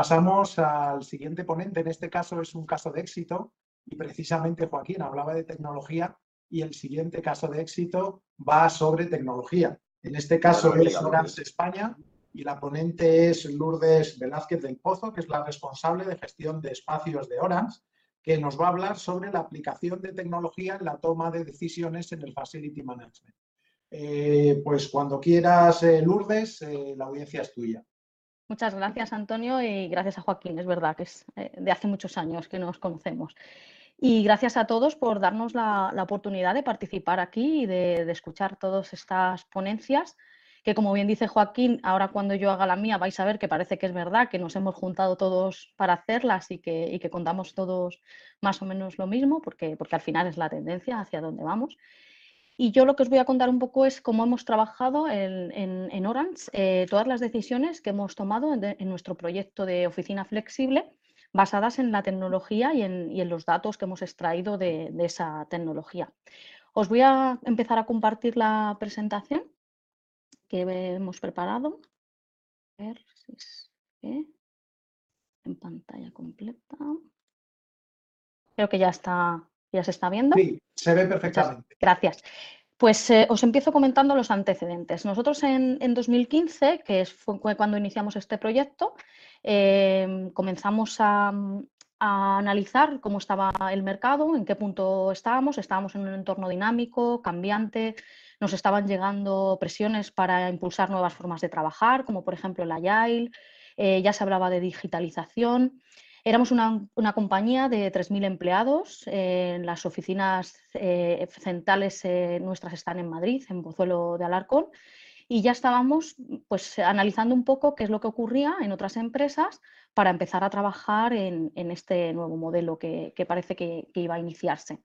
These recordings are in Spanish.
Pasamos al siguiente ponente, en este caso es un caso de éxito y precisamente Joaquín hablaba de tecnología y el siguiente caso de éxito va sobre tecnología. En este caso es Orange España y la ponente es Lourdes Velázquez del Pozo, que es la responsable de gestión de espacios de Orange, que nos va a hablar sobre la aplicación de tecnología en la toma de decisiones en el Facility Management. Eh, pues cuando quieras, eh, Lourdes, eh, la audiencia es tuya. Muchas gracias, Antonio, y gracias a Joaquín. Es verdad que es de hace muchos años que nos conocemos. Y gracias a todos por darnos la, oportunidad de participar aquí y de, escuchar todas estas ponencias, que como bien dice Joaquín, ahora cuando yo haga la mía vais a ver que parece que es verdad, que nos hemos juntado todos para hacerlas y que, que contamos todos más o menos lo mismo, porque, porque al final es la tendencia hacia dónde vamos. Y yo lo que os voy a contar un poco es cómo hemos trabajado en, en, Orange, eh, todas las decisiones que hemos tomado en, nuestro proyecto de oficina flexible basadas en la tecnología y en, los datos que hemos extraído de, esa tecnología. Os voy a empezar a compartir la presentación que hemos preparado. A ver si en pantalla completa. Creo que ya está, ya se está viendo. Sí, se ve perfectamente. gracias. Pues eh, os empiezo comentando los antecedentes. Nosotros en, 2015, que fue cuando iniciamos este proyecto, em, comenzamos a, analizar cómo estaba el mercado, en qué punto estábamos. Estábamos en un entorno dinámico, cambiante, nos estaban llegando presiones para impulsar nuevas formas de trabajar, como por ejemplo el Agile, eh, ya se hablaba de digitalización. Éramos una, compañía de 3.000 empleados. las oficinas eh, centrales eh, nuestras están en Madrid, en Pozuelo de Alarcón. Y ya estábamos pues, analizando un poco qué es lo que ocurría en otras empresas para empezar a trabajar en, este nuevo modelo que, parece que, iba a iniciarse.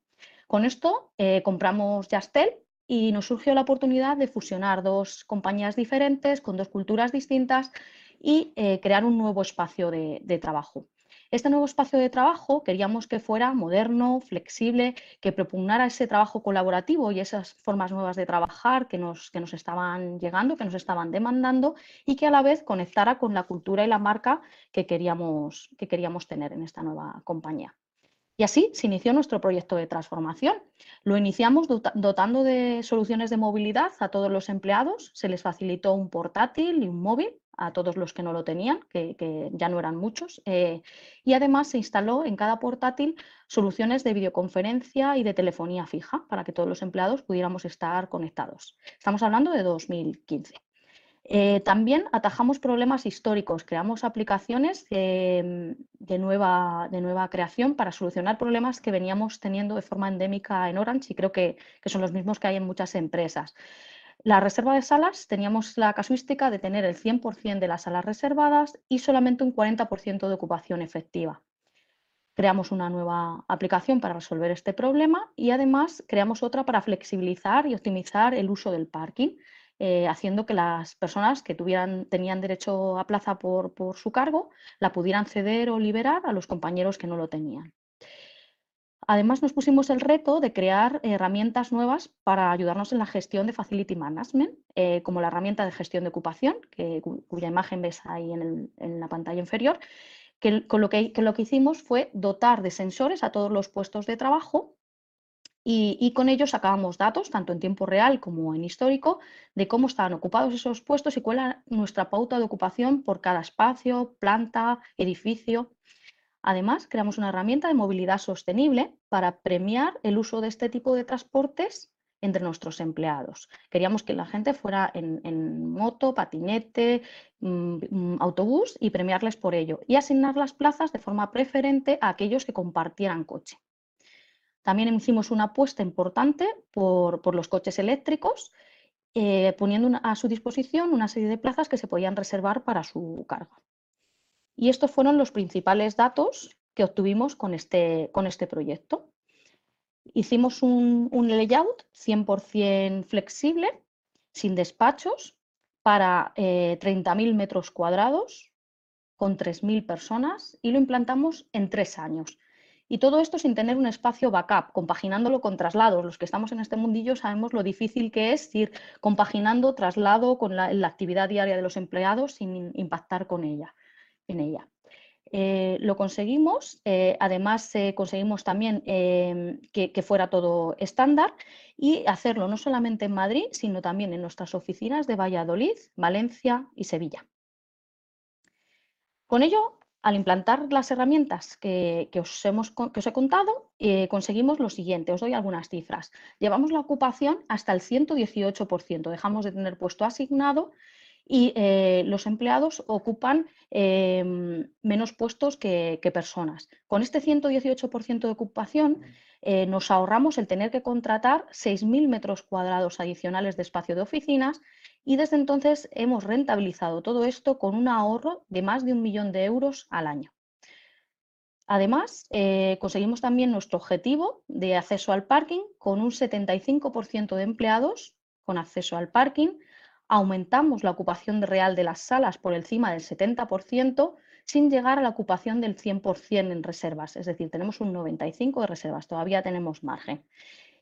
Con esto eh, compramos Yastel y nos surgió la oportunidad de fusionar dos compañías diferentes con dos culturas distintas y crear un nuevo espacio de trabajo. Este nuevo espacio de trabajo queríamos que fuera moderno, flexible, que propugnara ese trabajo colaborativo y esas formas nuevas de trabajar que nos, que nos estaban llegando, que nos estaban demandando y que a la vez conectara con la cultura y la marca que queríamos, que queríamos tener en esta nueva compañía. Y así se inició nuestro proyecto de transformación. Lo iniciamos dotando de soluciones de movilidad a todos los empleados, se les facilitó un portátil y un móvil a todos los que no lo tenían, que, ya no eran muchos, eh, y además se instaló en cada portátil soluciones de videoconferencia y de telefonía fija para que todos los empleados pudiéramos estar conectados. Estamos hablando de 2015. Eh, también atajamos problemas históricos, creamos aplicaciones de, nueva, de, nueva, creación para solucionar problemas que veníamos teniendo de forma endémica en Orange y creo que, son los mismos que hay en muchas empresas. La reserva de salas teníamos la casuística de tener el 100% de las salas reservadas y solamente un 40% de ocupación efectiva. Creamos una nueva aplicación para resolver este problema y además creamos otra para flexibilizar y optimizar el uso del parking eh, haciendo que las personas que tuvieran, tenían derecho a plaza por, su cargo la pudieran ceder o liberar a los compañeros que no lo tenían. Además, nos pusimos el reto de crear herramientas nuevas para ayudarnos en la gestión de Facility Management, eh, como la herramienta de gestión de ocupación, cuya imagen ves ahí en, la pantalla inferior, que, con lo que, hicimos fue dotar de sensores a todos los puestos de trabajo y, con ellos sacábamos datos, tanto en tiempo real como en histórico, de cómo estaban ocupados esos puestos y cuál era nuestra pauta de ocupación por cada espacio, planta, edificio. Además, creamos una herramienta de movilidad sostenible para premiar el uso de este tipo de transportes entre nuestros empleados. Queríamos que la gente fuera en, moto, patinete, mm, mm, autobús y premiarles por ello y asignar las plazas de forma preferente a aquellos que compartieran coche. También hicimos una apuesta importante por, los coches eléctricos, eh, poniendo a su disposición una serie de plazas que se podían reservar para su carga. Y estos fueron los principales datos que obtuvimos con este, con este proyecto. Hicimos un, layout 100% flexible, sin despachos, para 30.000 eh, metros cuadrados, con 3.000 personas, y lo implantamos en tres años. Y todo esto sin tener un espacio backup, compaginándolo con traslados. Los que estamos en este mundillo sabemos lo difícil que es ir compaginando traslado con la, actividad diaria de los empleados sin impactar con ella, en ella. Eh, lo conseguimos, eh, además conseguimos también em, que, que, fuera todo estándar y hacerlo no solamente en Madrid, sino también en nuestras oficinas de Valladolid, Valencia y Sevilla. Con ello al implantar las herramientas que, os, hemos, os, he contado, eh, conseguimos lo siguiente, os doy algunas cifras. Llevamos la ocupación hasta el 118%, dejamos de tener puesto asignado y eh, los empleados ocupan em, menos puestos que, que, personas. Con este 118% de ocupación eh, nos ahorramos el tener que contratar 6.000 metros cuadrados adicionales de espacio de oficinas y desde entonces hemos rentabilizado todo esto con un ahorro de más de un millón de euros al año. Además, eh, conseguimos también nuestro objetivo de acceso al parking con un 75% de empleados con acceso al parking. Aumentamos la ocupación real de las salas por encima del 70% sin llegar a la ocupación del 100% en reservas. Es decir, tenemos un 95% de reservas, todavía tenemos margen.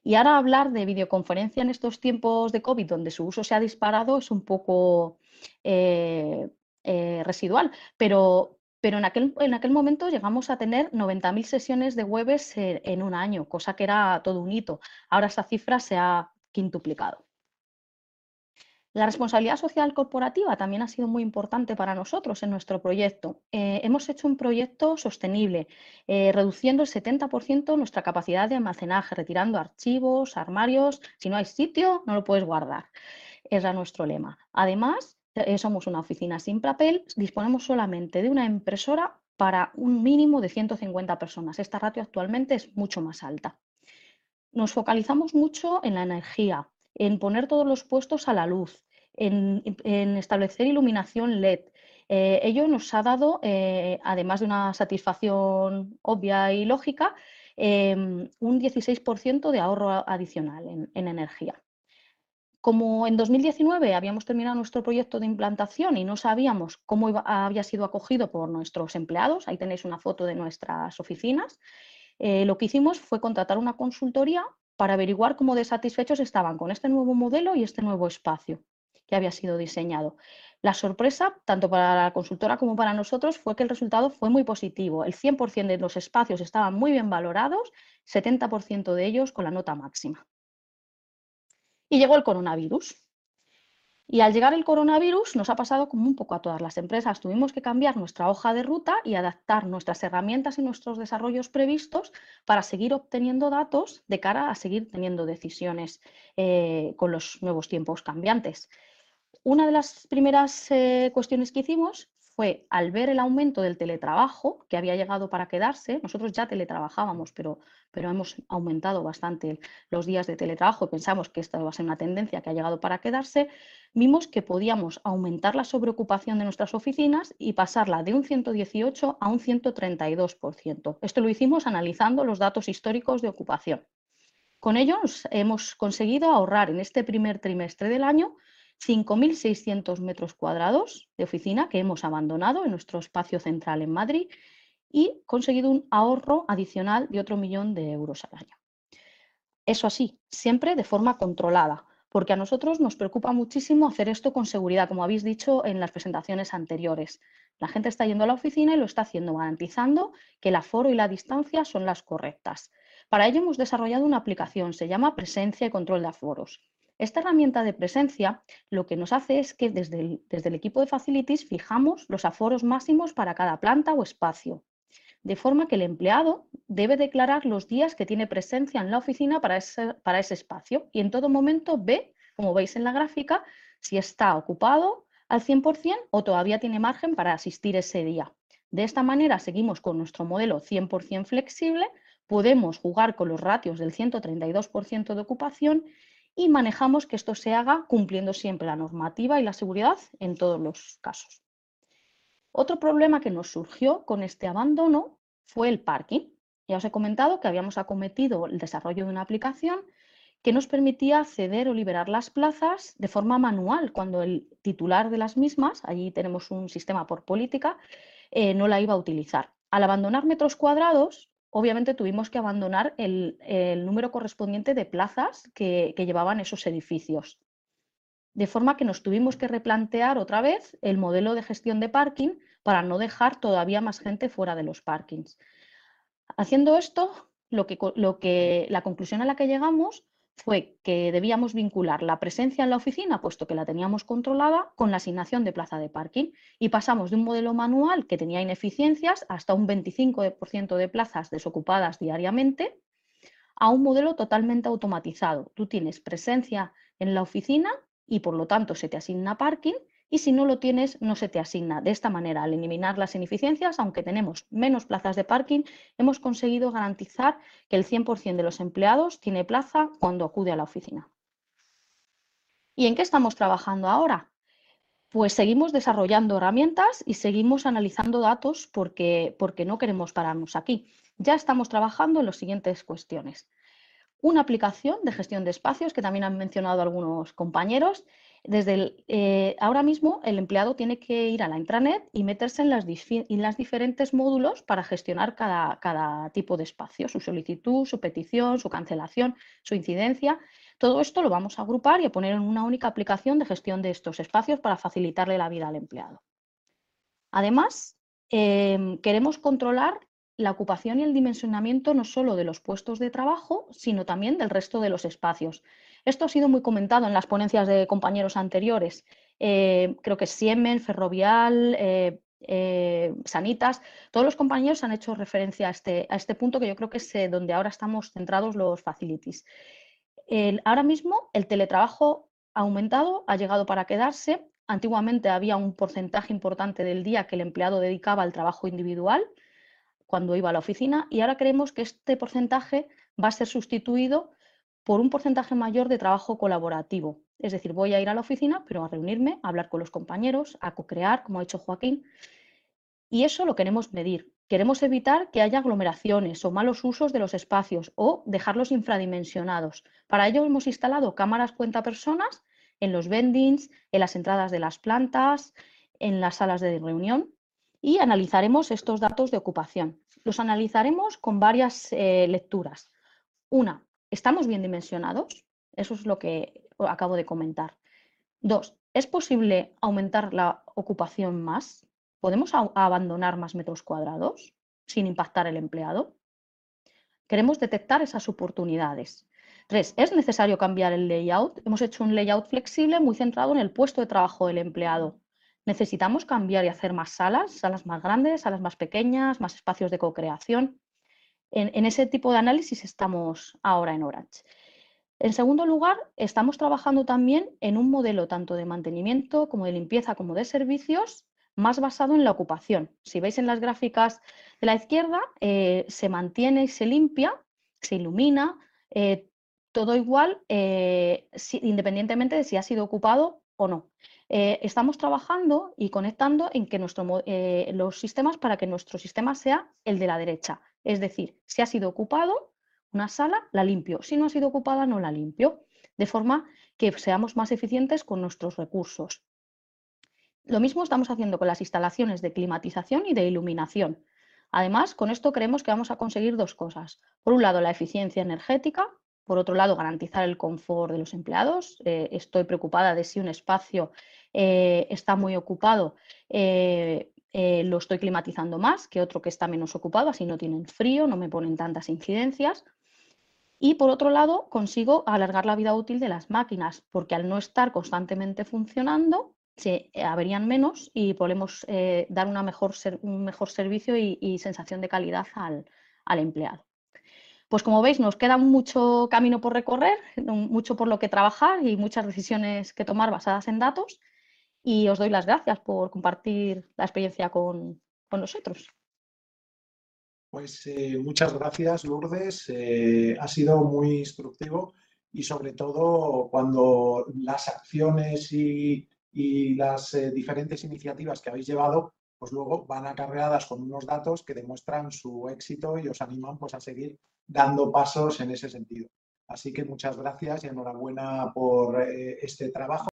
Y ahora hablar de videoconferencia en estos tiempos de COVID, donde su uso se ha disparado, es un poco eh, eh, residual, pero, pero en, aquel, en aquel momento llegamos a tener 90.000 sesiones de webs en un año, cosa que era todo un hito. Ahora esa cifra se ha quintuplicado. La responsabilidad social corporativa también ha sido muy importante para nosotros en nuestro proyecto. Eh, hemos hecho un proyecto sostenible, eh, reduciendo el 70% nuestra capacidad de almacenaje, retirando archivos, armarios. Si no hay sitio, no lo puedes guardar. Era nuestro lema. Además, eh, somos una oficina sin papel, disponemos solamente de una impresora para un mínimo de 150 personas. Esta ratio actualmente es mucho más alta. Nos focalizamos mucho en la energía, en poner todos los puestos a la luz, en, establecer iluminación LED. Eh, ello nos ha dado, eh, además de una satisfacción obvia y lógica, em, un 16% de ahorro adicional en, energía. Como en 2019 habíamos terminado nuestro proyecto de implantación y no sabíamos cómo había sido acogido por nuestros empleados, ahí tenéis una foto de nuestras oficinas, eh, lo que hicimos fue contratar una consultoría para averiguar cómo desatisfechos estaban con este nuevo modelo y este nuevo espacio que había sido diseñado. La sorpresa, tanto para la consultora como para nosotros, fue que el resultado fue muy positivo. El 100% de los espacios estaban muy bien valorados, 70% de ellos con la nota máxima. Y llegó el coronavirus. Y al llegar el coronavirus nos ha pasado como un poco a todas las empresas. Tuvimos que cambiar nuestra hoja de ruta y adaptar nuestras herramientas y nuestros desarrollos previstos para seguir obteniendo datos de cara a seguir teniendo decisiones eh, con los nuevos tiempos cambiantes. Una de las primeras eh, cuestiones que hicimos fue al ver el aumento del teletrabajo, que había llegado para quedarse, nosotros ya teletrabajábamos, pero, pero hemos aumentado bastante los días de teletrabajo, pensamos que esta va a ser una tendencia que ha llegado para quedarse, vimos que podíamos aumentar la sobreocupación de nuestras oficinas y pasarla de un 118 a un 132%. Esto lo hicimos analizando los datos históricos de ocupación. Con ello hemos conseguido ahorrar en este primer trimestre del año 5.600 metros cuadrados de oficina que hemos abandonado en nuestro espacio central en Madrid y conseguido un ahorro adicional de otro millón de euros al año. Eso así, siempre de forma controlada, porque a nosotros nos preocupa muchísimo hacer esto con seguridad, como habéis dicho en las presentaciones anteriores. La gente está yendo a la oficina y lo está haciendo garantizando que el aforo y la distancia son las correctas. Para ello hemos desarrollado una aplicación, se llama Presencia y Control de Aforos. Esta herramienta de presencia lo que nos hace es que desde el, desde el equipo de Facilities fijamos los aforos máximos para cada planta o espacio, de forma que el empleado debe declarar los días que tiene presencia en la oficina para ese, para ese espacio y en todo momento ve, como veis en la gráfica, si está ocupado al 100% o todavía tiene margen para asistir ese día. De esta manera seguimos con nuestro modelo 100% flexible, podemos jugar con los ratios del 132% de ocupación y manejamos que esto se haga cumpliendo siempre la normativa y la seguridad en todos los casos. Otro problema que nos surgió con este abandono fue el parking. Ya os he comentado que habíamos acometido el desarrollo de una aplicación que nos permitía ceder o liberar las plazas de forma manual cuando el titular de las mismas, allí tenemos un sistema por política, eh, no la iba a utilizar. Al abandonar metros cuadrados, obviamente tuvimos que abandonar el, número correspondiente de plazas que, llevaban esos edificios. de forma que nos tuvimos que replantear otra vez el modelo de gestión de parking para no dejar todavía más gente fuera de los parkings. Haciendo esto, lo que, la conclusión a la que llegamos fue que debíamos vincular la presencia en la oficina, puesto que la teníamos controlada, con la asignación de plaza de parking. Y pasamos de un modelo manual que tenía ineficiencias hasta un 25% de plazas desocupadas diariamente a un modelo totalmente automatizado. Tú tienes presencia en la oficina y por lo tanto se te asigna parking y si no lo tienes no se te asigna. De esta manera, al eliminar las ineficiencias, aunque tenemos menos plazas de parking, hemos conseguido garantizar que el 100% de los empleados tiene plaza cuando acude a la oficina. ¿Y en qué estamos trabajando ahora? Pues seguimos desarrollando herramientas y seguimos analizando datos porque, porque no queremos pararnos aquí. Ya estamos trabajando en las siguientes cuestiones. Una aplicación de gestión de espacios que también han mencionado algunos compañeros desde eh, ahora mismo el empleado tiene que ir a la intranet y meterse en las, diferentes módulos para gestionar cada, tipo de espacio, su solicitud, su petición, su cancelación, su incidencia. Todo esto lo vamos a agrupar y a poner en una única aplicación de gestión de estos espacios para facilitarle la vida al empleado. Además, em, queremos controlar la ocupación y el dimensionamiento no solo de los puestos de trabajo, sino también del resto de los espacios. Esto ha sido muy comentado en las ponencias de compañeros anteriores. Eh, creo que Siemens, Ferrovial, eh, eh, Sanitas, todos los compañeros han hecho referencia a este, a este punto que yo creo que es donde ahora estamos centrados los facilities. ahora mismo el teletrabajo ha aumentado, ha llegado para quedarse. Antiguamente había un porcentaje importante del día que el empleado dedicaba al trabajo individual cuando iba a la oficina y ahora creemos que este porcentaje va a ser sustituido por un porcentaje mayor de trabajo colaborativo. Es decir, voy a ir a la oficina, pero a reunirme, a hablar con los compañeros, a co-crear, como ha hecho Joaquín. Y eso lo queremos medir. Queremos evitar que haya aglomeraciones o malos usos de los espacios o dejarlos infradimensionados. Para ello hemos instalado cámaras cuenta personas en los vendings, en las entradas de las plantas, en las salas de reunión y analizaremos estos datos de ocupación. Los analizaremos con varias eh, lecturas. Una, ¿Estamos bien dimensionados? Eso es lo que acabo de comentar. Dos, ¿es posible aumentar la ocupación más? ¿Podemos abandonar más metros cuadrados sin impactar el empleado? Queremos detectar esas oportunidades. Tres, ¿es necesario cambiar el layout? Hemos hecho un layout flexible muy centrado en el puesto de trabajo del empleado. ¿Necesitamos cambiar y hacer más salas, salas más grandes, salas más pequeñas, más espacios de co-creación? En, ese tipo de análisis estamos ahora en Orange. En segundo lugar, estamos trabajando también en un modelo tanto de mantenimiento como de limpieza como de servicios más basado en la ocupación. Si veis en las gráficas de la izquierda, eh, se mantiene y se limpia, se ilumina, eh, todo igual, eh, independientemente de si ha sido ocupado o no. estamos trabajando y conectando en que nuestro, los sistemas para que nuestro sistema sea el de la derecha, es decir, si ha sido ocupado una sala, la limpio. Si no ha sido ocupada, no la limpio. De forma que seamos más eficientes con nuestros recursos. Lo mismo estamos haciendo con las instalaciones de climatización y de iluminación. Además, con esto creemos que vamos a conseguir dos cosas. Por un lado, la eficiencia energética. Por otro lado, garantizar el confort de los empleados. Eh, estoy preocupada de si un espacio eh, está muy ocupado. Eh, eh, lo estoy climatizando más que otro que está menos ocupado, así no tienen frío, no me ponen tantas incidencias. Y por otro lado, consigo alargar la vida útil de las máquinas, porque al no estar constantemente funcionando, se averían menos y podemos eh, dar una mejor un mejor servicio y, sensación de calidad al, al, empleado. Pues como veis, nos queda mucho camino por recorrer, mucho por lo que trabajar y muchas decisiones que tomar basadas en datos y os doy las gracias por compartir la experiencia con, nosotros. Pues eh, muchas gracias, Lourdes. Eh, ha sido muy instructivo y sobre todo cuando las acciones y, las eh, diferentes iniciativas que habéis llevado, pues luego van acarreadas con unos datos que demuestran su éxito y os animan pues, a seguir dando pasos en ese sentido. Así que muchas gracias y enhorabuena por este trabajo.